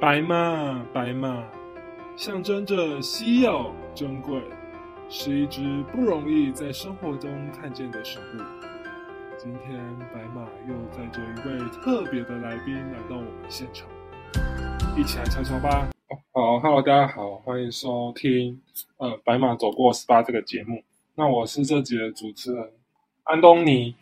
白马，白马，象征着稀有珍贵，是一只不容易在生活中看见的生物。今天，白马又载着一位特别的来宾来到我们现场，一起来瞧瞧吧。好，Hello，大家好，欢迎收听呃《白马走过十八》这个节目。那我是这集的主持人安东尼。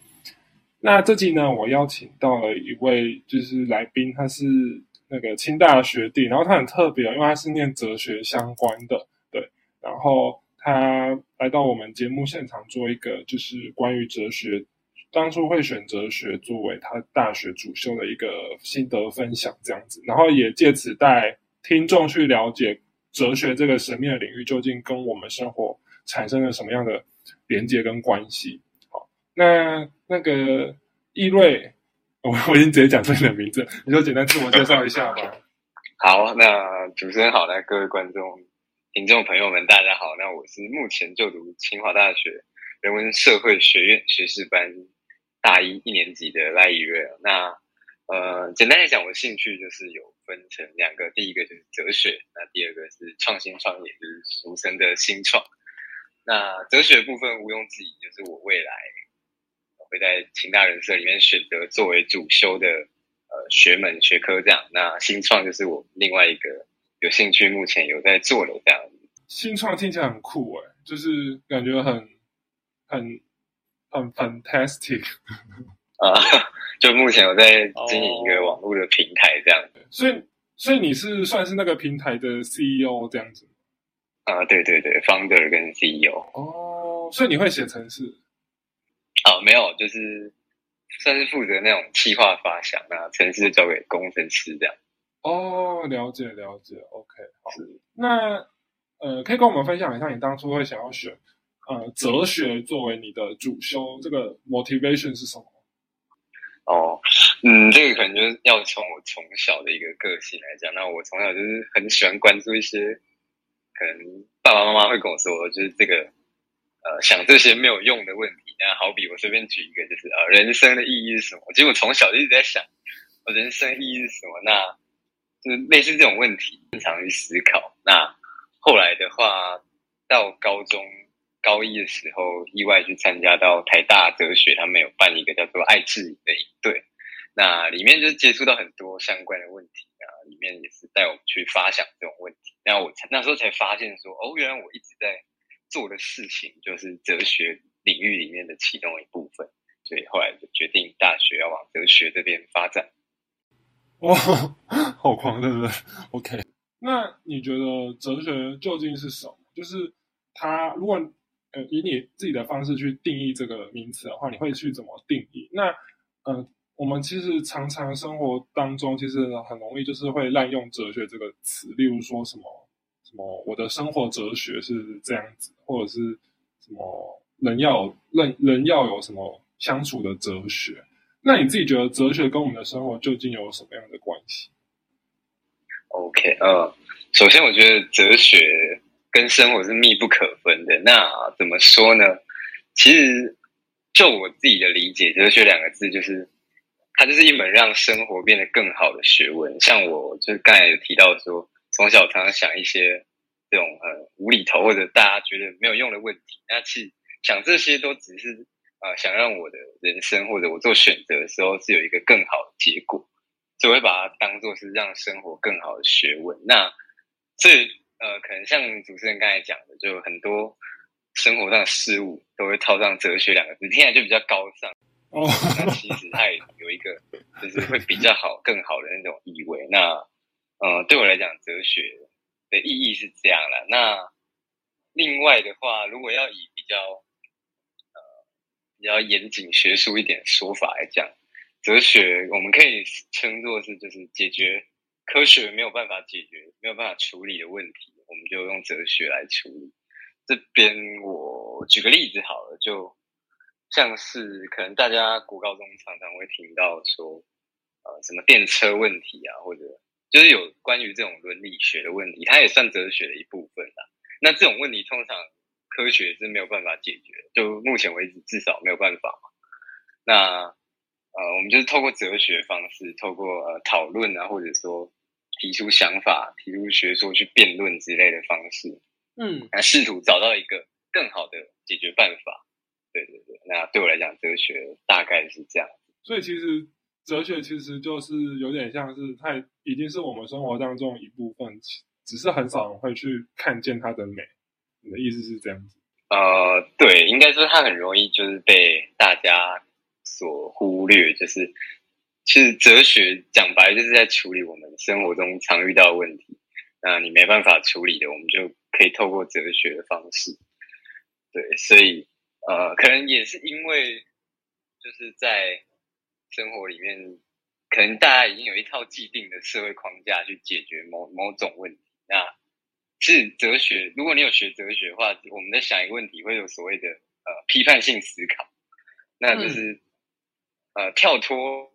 那这集呢，我邀请到了一位就是来宾，他是。那个清大学弟，然后他很特别，因为他是念哲学相关的，对。然后他来到我们节目现场做一个，就是关于哲学，当初会选哲学作为他大学主修的一个心得分享，这样子。然后也借此带听众去了解哲学这个神秘的领域，究竟跟我们生活产生了什么样的连接跟关系。好，那那个易瑞。我我已经直接讲出你的名字，你就简单自我介绍一下吧。好，那主持人好，那各位观众、听众朋友们，大家好。那我是目前就读清华大学人文社会学院学士班大一一年级的赖以瑞。那呃，简单来讲，我的兴趣就是有分成两个，第一个就是哲学，那第二个是创新创业，就是俗称的新创。那哲学部分毋庸置疑，就是我未来。会在清大人社里面选择作为主修的呃学门学科这样，那新创就是我另外一个有兴趣，目前有在做的这样。新创听起来很酷哎，就是感觉很很很 fantastic 啊！就目前我在经营一个网络的平台这样子。所以所以你是算是那个平台的 CEO 这样子？啊，对对对，founder 跟 CEO。哦，所以你会写程式？哦，没有，就是算是负责那种企划发想啊，城市交给工程师这样。哦，了解了解，OK，好。那呃，可以跟我们分享一下你当初会想要选呃哲学作为你的主修，这个 motivation 是什么？哦，嗯，这个可能就是要从我从小的一个个性来讲。那我从小就是很喜欢关注一些，可能爸爸妈妈会跟我说，就是这个。呃，想这些没有用的问题，那好比我随便举一个，就是呃，人生的意义是什么？其实我从小就一直在想，我人生意义是什么？那就是类似这种问题，经常去思考。那后来的话，到高中高一的时候，意外去参加到台大哲学，他们有办一个叫做“爱智营”的营队，那里面就接触到很多相关的问题啊，里面也是带我们去发想这种问题。那我那时候才发现说，哦，原来我一直在。做的事情就是哲学领域里面的其中一部分，所以后来就决定大学要往哲学这边发展。哇，好狂，对不对？OK，那你觉得哲学究竟是什么？就是它，如果呃以你自己的方式去定义这个名词的话，你会去怎么定义？那呃，我们其实常常生活当中其实很容易就是会滥用哲学这个词，例如说什么。什么？我的生活哲学是这样子，或者是什么人要人人要有什么相处的哲学？那你自己觉得哲学跟我们的生活究竟有什么样的关系？OK，呃，首先我觉得哲学跟生活是密不可分的。那怎么说呢？其实就我自己的理解，哲学两个字就是它就是一门让生活变得更好的学问。像我就是刚才有提到说。从小常常想一些这种呃无厘头或者大家觉得没有用的问题，那其实想这些都只是呃想让我的人生或者我做选择的时候是有一个更好的结果，就会把它当做是让生活更好的学问。那这呃可能像主持人刚才讲的，就很多生活上的事物都会套上哲学两个字，听起来就比较高尚 哦。那其实它也有一个就是会比较好、更好的那种意味。那嗯，对我来讲，哲学的意义是这样了。那另外的话，如果要以比较呃比较严谨学术一点说法来讲，哲学我们可以称作是就是解决科学没有办法解决、没有办法处理的问题，我们就用哲学来处理。这边我举个例子好了，就像是可能大家国高中常常会听到说，呃，什么电车问题啊，或者就是有关于这种伦理学的问题，它也算哲学的一部分啦。那这种问题通常科学是没有办法解决，就目前为止至少没有办法嘛。那呃，我们就是透过哲学方式，透过呃讨论啊，或者说提出想法、提出学说去辩论之类的方式，嗯，那试图找到一个更好的解决办法。对对对，那对我来讲，哲学大概是这样。所以其实哲学其实就是有点像是它已经是我们生活当中一部分，只是很少人会去看见它的美。你的意思是这样子？呃，对，应该说它很容易就是被大家所忽略，就是其实哲学讲白就是在处理我们生活中常遇到的问题。那你没办法处理的，我们就可以透过哲学的方式。对，所以呃，可能也是因为就是在生活里面，可能大家已经有一套既定的社会框架去解决某某种问题。那是哲学，如果你有学哲学的话，我们在想一个问题，会有所谓的呃批判性思考，那就是呃跳脱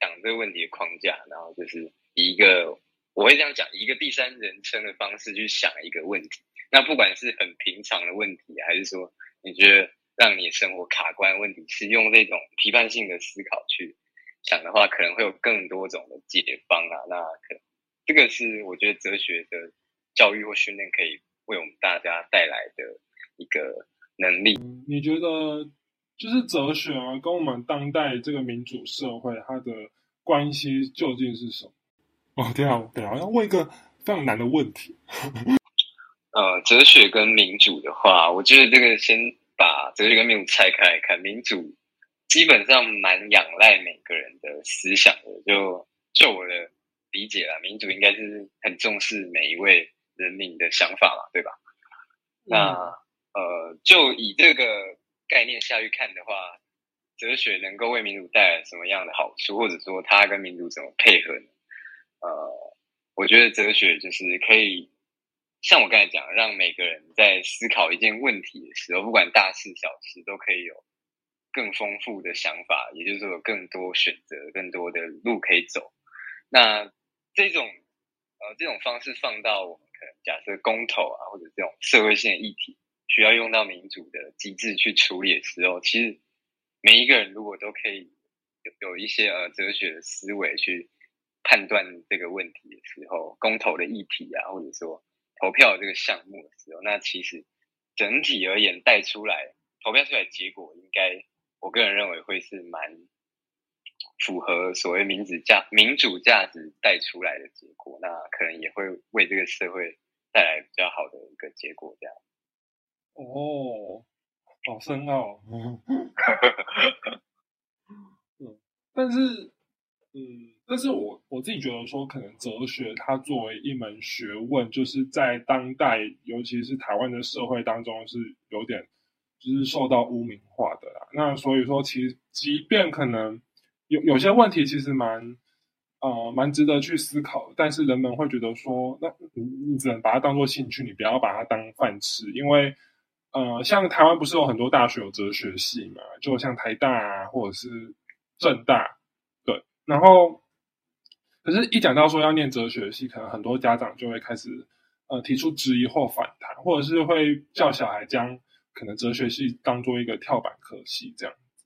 讲这个问题的框架，然后就是以一个我会这样讲，以一个第三人称的方式去想一个问题。那不管是很平常的问题，还是说你觉得让你生活卡关问题，是用这种批判性的思考去想的话，可能会有更多种的解方啊。那可这个是我觉得哲学的教育或训练可以为我们大家带来的一个能力。你觉得就是哲学啊，跟我们当代这个民主社会它的关系究竟是什么？哦，对啊，对啊，要问一个非常难的问题。呃，哲学跟民主的话，我觉得这个先把哲学跟民主拆开来看。民主基本上蛮仰赖每个人的思想的，就就我的理解啦，民主应该是很重视每一位人民的想法嘛，对吧？那呃，就以这个概念下去看的话，哲学能够为民主带来什么样的好处，或者说它跟民主怎么配合呢？呃，我觉得哲学就是可以。像我刚才讲，让每个人在思考一件问题的时候，不管大事小事，都可以有更丰富的想法，也就是说有更多选择、更多的路可以走。那这种呃这种方式放到我们可能假设公投啊，或者这种社会性的议题，需要用到民主的机制去处理的时候，其实每一个人如果都可以有有一些呃哲学的思维去判断这个问题的时候，公投的议题啊，或者说。投票这个项目的时候，那其实整体而言带出来投票出来结果，应该我个人认为会是蛮符合所谓民主价民主价值带出来的结果，那可能也会为这个社会带来比较好的一个结果。这样哦，好深奥。嗯，但是嗯。但是我我自己觉得说，可能哲学它作为一门学问，就是在当代，尤其是台湾的社会当中，是有点就是受到污名化的啦。那所以说，其实即便可能有有些问题，其实蛮呃蛮值得去思考，但是人们会觉得说，那你你只能把它当做兴趣，你不要把它当饭吃，因为呃，像台湾不是有很多大学有哲学系嘛，就像台大啊，或者是政大，对，然后。可是，一讲到说要念哲学系，可能很多家长就会开始呃提出质疑或反弹，或者是会叫小孩将可能哲学系当做一个跳板科系这样子。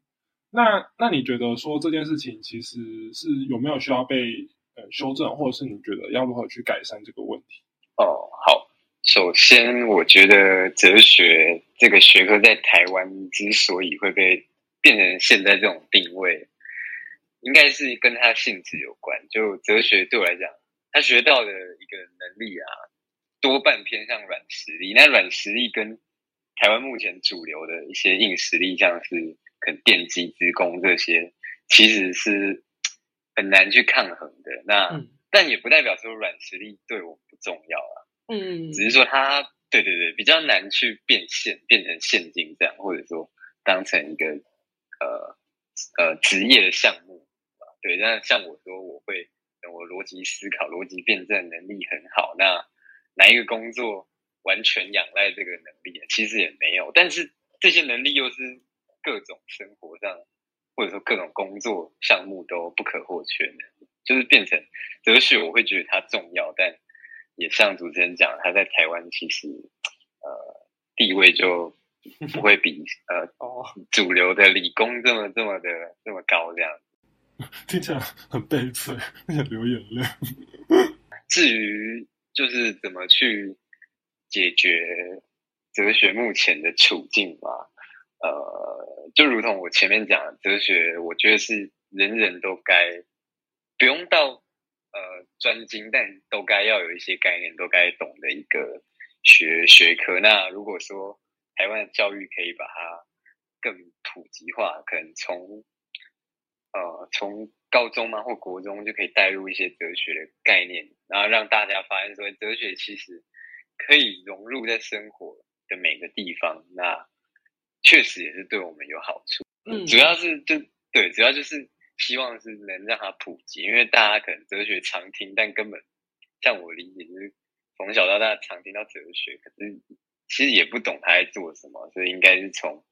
那那你觉得说这件事情其实是有没有需要被呃修正，或者是你觉得要如何去改善这个问题？哦，好，首先我觉得哲学这个学科在台湾之所以会被变成现在这种定位。应该是跟他性质有关。就哲学对我来讲，他学到的一个能力啊，多半偏向软实力。那软实力跟台湾目前主流的一些硬实力，像是可能电机、资工这些，其实是很难去抗衡的。那但也不代表说软实力对我不重要啊。嗯，只是说他对对对比较难去变现，变成现金这样，或者说当成一个呃呃职业的项目。对，那像我说，我会我逻辑思考、逻辑辩证能力很好。那哪一个工作完全仰赖这个能力？其实也没有。但是这些能力又是各种生活上，或者说各种工作项目都不可或缺的。就是变成哲学，我会觉得它重要，但也像主持人讲，他在台湾其实呃地位就不会比呃 主流的理工这么这么的这么高这样。听起来很悲催，想流眼泪。至于就是怎么去解决哲学目前的处境嘛，呃，就如同我前面讲，哲学我觉得是人人都该不用到呃专精，但都该要有一些概念，都该懂的一个学学科。那如果说台湾的教育可以把它更普及化，可能从呃从高中嘛或国中就可以带入一些哲学的概念，然后让大家发现说哲学其实可以融入在生活的每个地方。那确实也是对我们有好处。嗯，主要是就对，主要就是希望是能让它普及，因为大家可能哲学常听，但根本像我理解就是从小到大常听到哲学，可是其实也不懂他在做什么，所以应该是从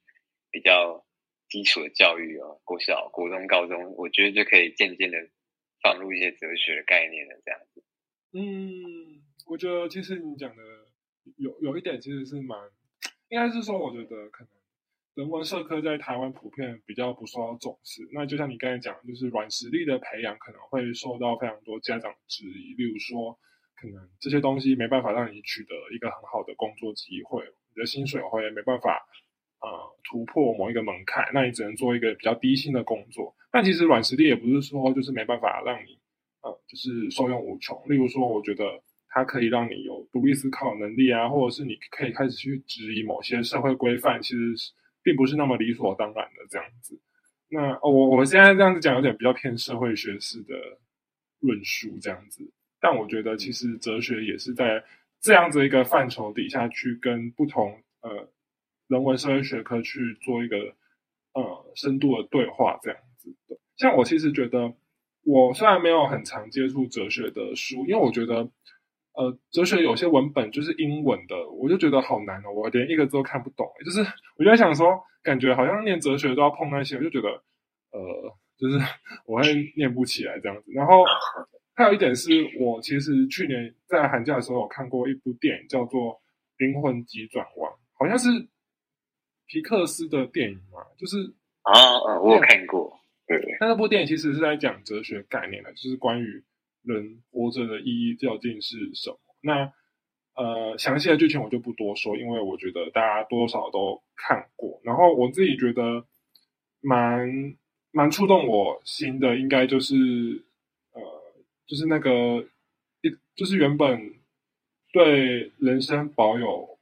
比较。基础的教育哦，国小、国中、高中，我觉得就可以渐渐的放入一些哲学概念了，这样子。嗯，我觉得其实你讲的有有一点其实是蛮，应该是说，我觉得可能人文社科在台湾普遍比较不受重视。那就像你刚才讲，就是软实力的培养可能会受到非常多家长质疑，例如说，可能这些东西没办法让你取得一个很好的工作机会，你的薪水会没办法。呃，突破某一个门槛，那你只能做一个比较低薪的工作。但其实软实力也不是说就是没办法让你，呃，就是受用无穷。例如说，我觉得它可以让你有独立思考能力啊，或者是你可以开始去质疑某些社会规范，其实是并不是那么理所当然的这样子。那我我现在这样子讲，有点比较偏社会学式的论述这样子。但我觉得其实哲学也是在这样子一个范畴底下去跟不同呃。人文社会学科去做一个呃深度的对话，这样子的。像我其实觉得，我虽然没有很常接触哲学的书，因为我觉得呃哲学有些文本就是英文的，我就觉得好难哦，我连一个字都看不懂。就是我就在想说，感觉好像念哲学都要碰那些，我就觉得呃，就是 我会念不起来这样子。然后还有一点是我其实去年在寒假的时候有看过一部电影，叫做《灵魂急转弯》，好像是。皮克斯的电影嘛，就是啊，我有看过。对，那那部电影其实是在讲哲学概念的，就是关于人活着的意义究竟是什么。那呃，详细的剧情我就不多说，因为我觉得大家多少都看过。然后我自己觉得蛮蛮触动我心的，应该就是呃，就是那个一，就是原本对人生保有。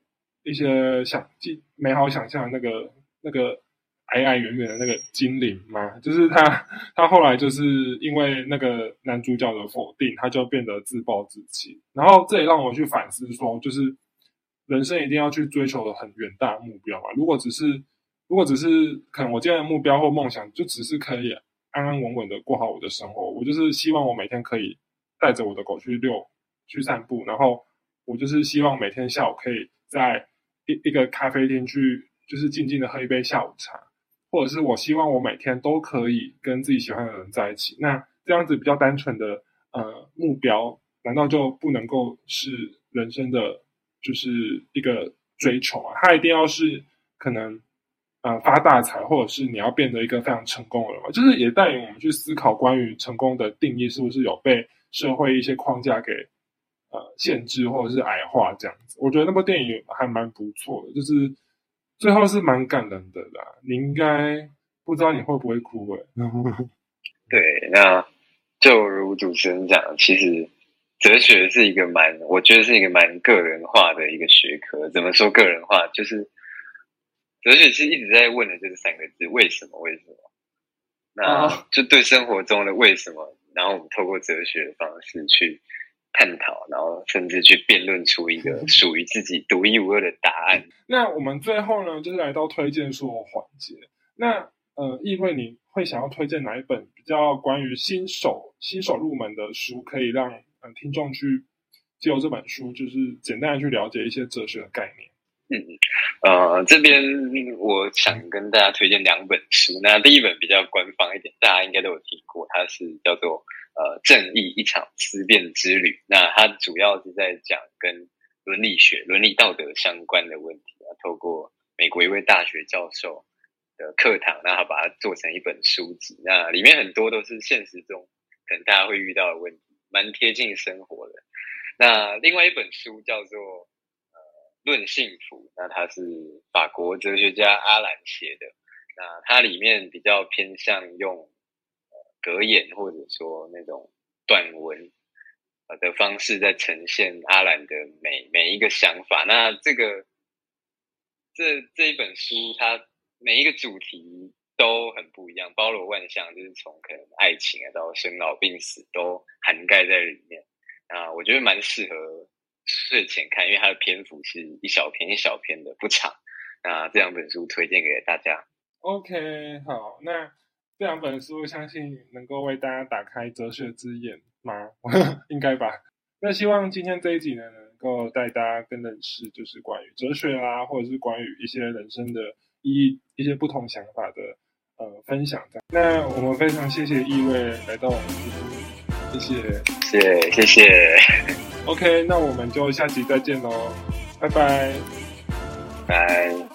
一些想既美好想象那个那个矮矮圆圆的那个精灵嘛，就是他他后来就是因为那个男主角的否定，他就变得自暴自弃。然后这也让我去反思说，就是人生一定要去追求的很远大目标嘛。如果只是如果只是可能我今天的目标或梦想就只是可以安安稳稳的过好我的生活，我就是希望我每天可以带着我的狗去遛去散步，然后我就是希望每天下午可以在一一个咖啡厅去，就是静静的喝一杯下午茶，或者是我希望我每天都可以跟自己喜欢的人在一起。那这样子比较单纯的呃目标，难道就不能够是人生的就是一个追求啊？它一定要是可能呃发大财，或者是你要变得一个非常成功的人嘛？就是也带领我们去思考关于成功的定义是不是有被社会一些框架给。呃，限制或者是矮化这样子，我觉得那部电影还蛮不错的，就是最后是蛮感人的啦。你应该不知道你会不会哭诶。对，那就如主持人讲，其实哲学是一个蛮，我觉得是一个蛮个人化的一个学科。怎么说个人化？就是哲学是一直在问的就是三个字：为什么？为什么？那就对生活中的为什么，然后我们透过哲学的方式去。探讨，然后甚至去辩论出一个 属于自己独一无二的答案。那我们最后呢，就是来到推荐书环节。那呃，议会你会想要推荐哪一本比较关于新手新手入门的书，可以让呃听众去借由这本书，就是简单的去了解一些哲学的概念。嗯，呃，这边我想跟大家推荐两本书。那第一本比较官方一点，大家应该都有听过，它是叫做。呃，正义一场思辨之旅。那它主要是在讲跟伦理学、伦理道德相关的问题啊。透过美国一位大学教授的课堂，那他把它做成一本书籍。那里面很多都是现实中可能大家会遇到的问题。蛮贴近生活的。那另外一本书叫做《论幸福》，那它是法国哲学家阿兰写的。那它里面比较偏向用格言或者说那种短文的方式在呈现阿兰的每每一个想法。那这个这这一本书，它每一个主题都很不一样，包罗万象，就是从可能爱情啊到生老病死都涵盖在里面。啊，我觉得蛮适合睡前看，因为它的篇幅是一小篇一小篇的，不长。那这两本书推荐给大家。OK，好，那这两本书相信能够为大家打开哲学之眼吗？应该吧。那希望今天这一集呢，能够带大家更认识，就是关于哲学啊，或者是关于一些人生的意义、一些不同想法的呃分享。那我们非常谢谢意味来到我们这里，谢谢，谢谢谢。OK，那我们就下期再见喽，拜拜，拜。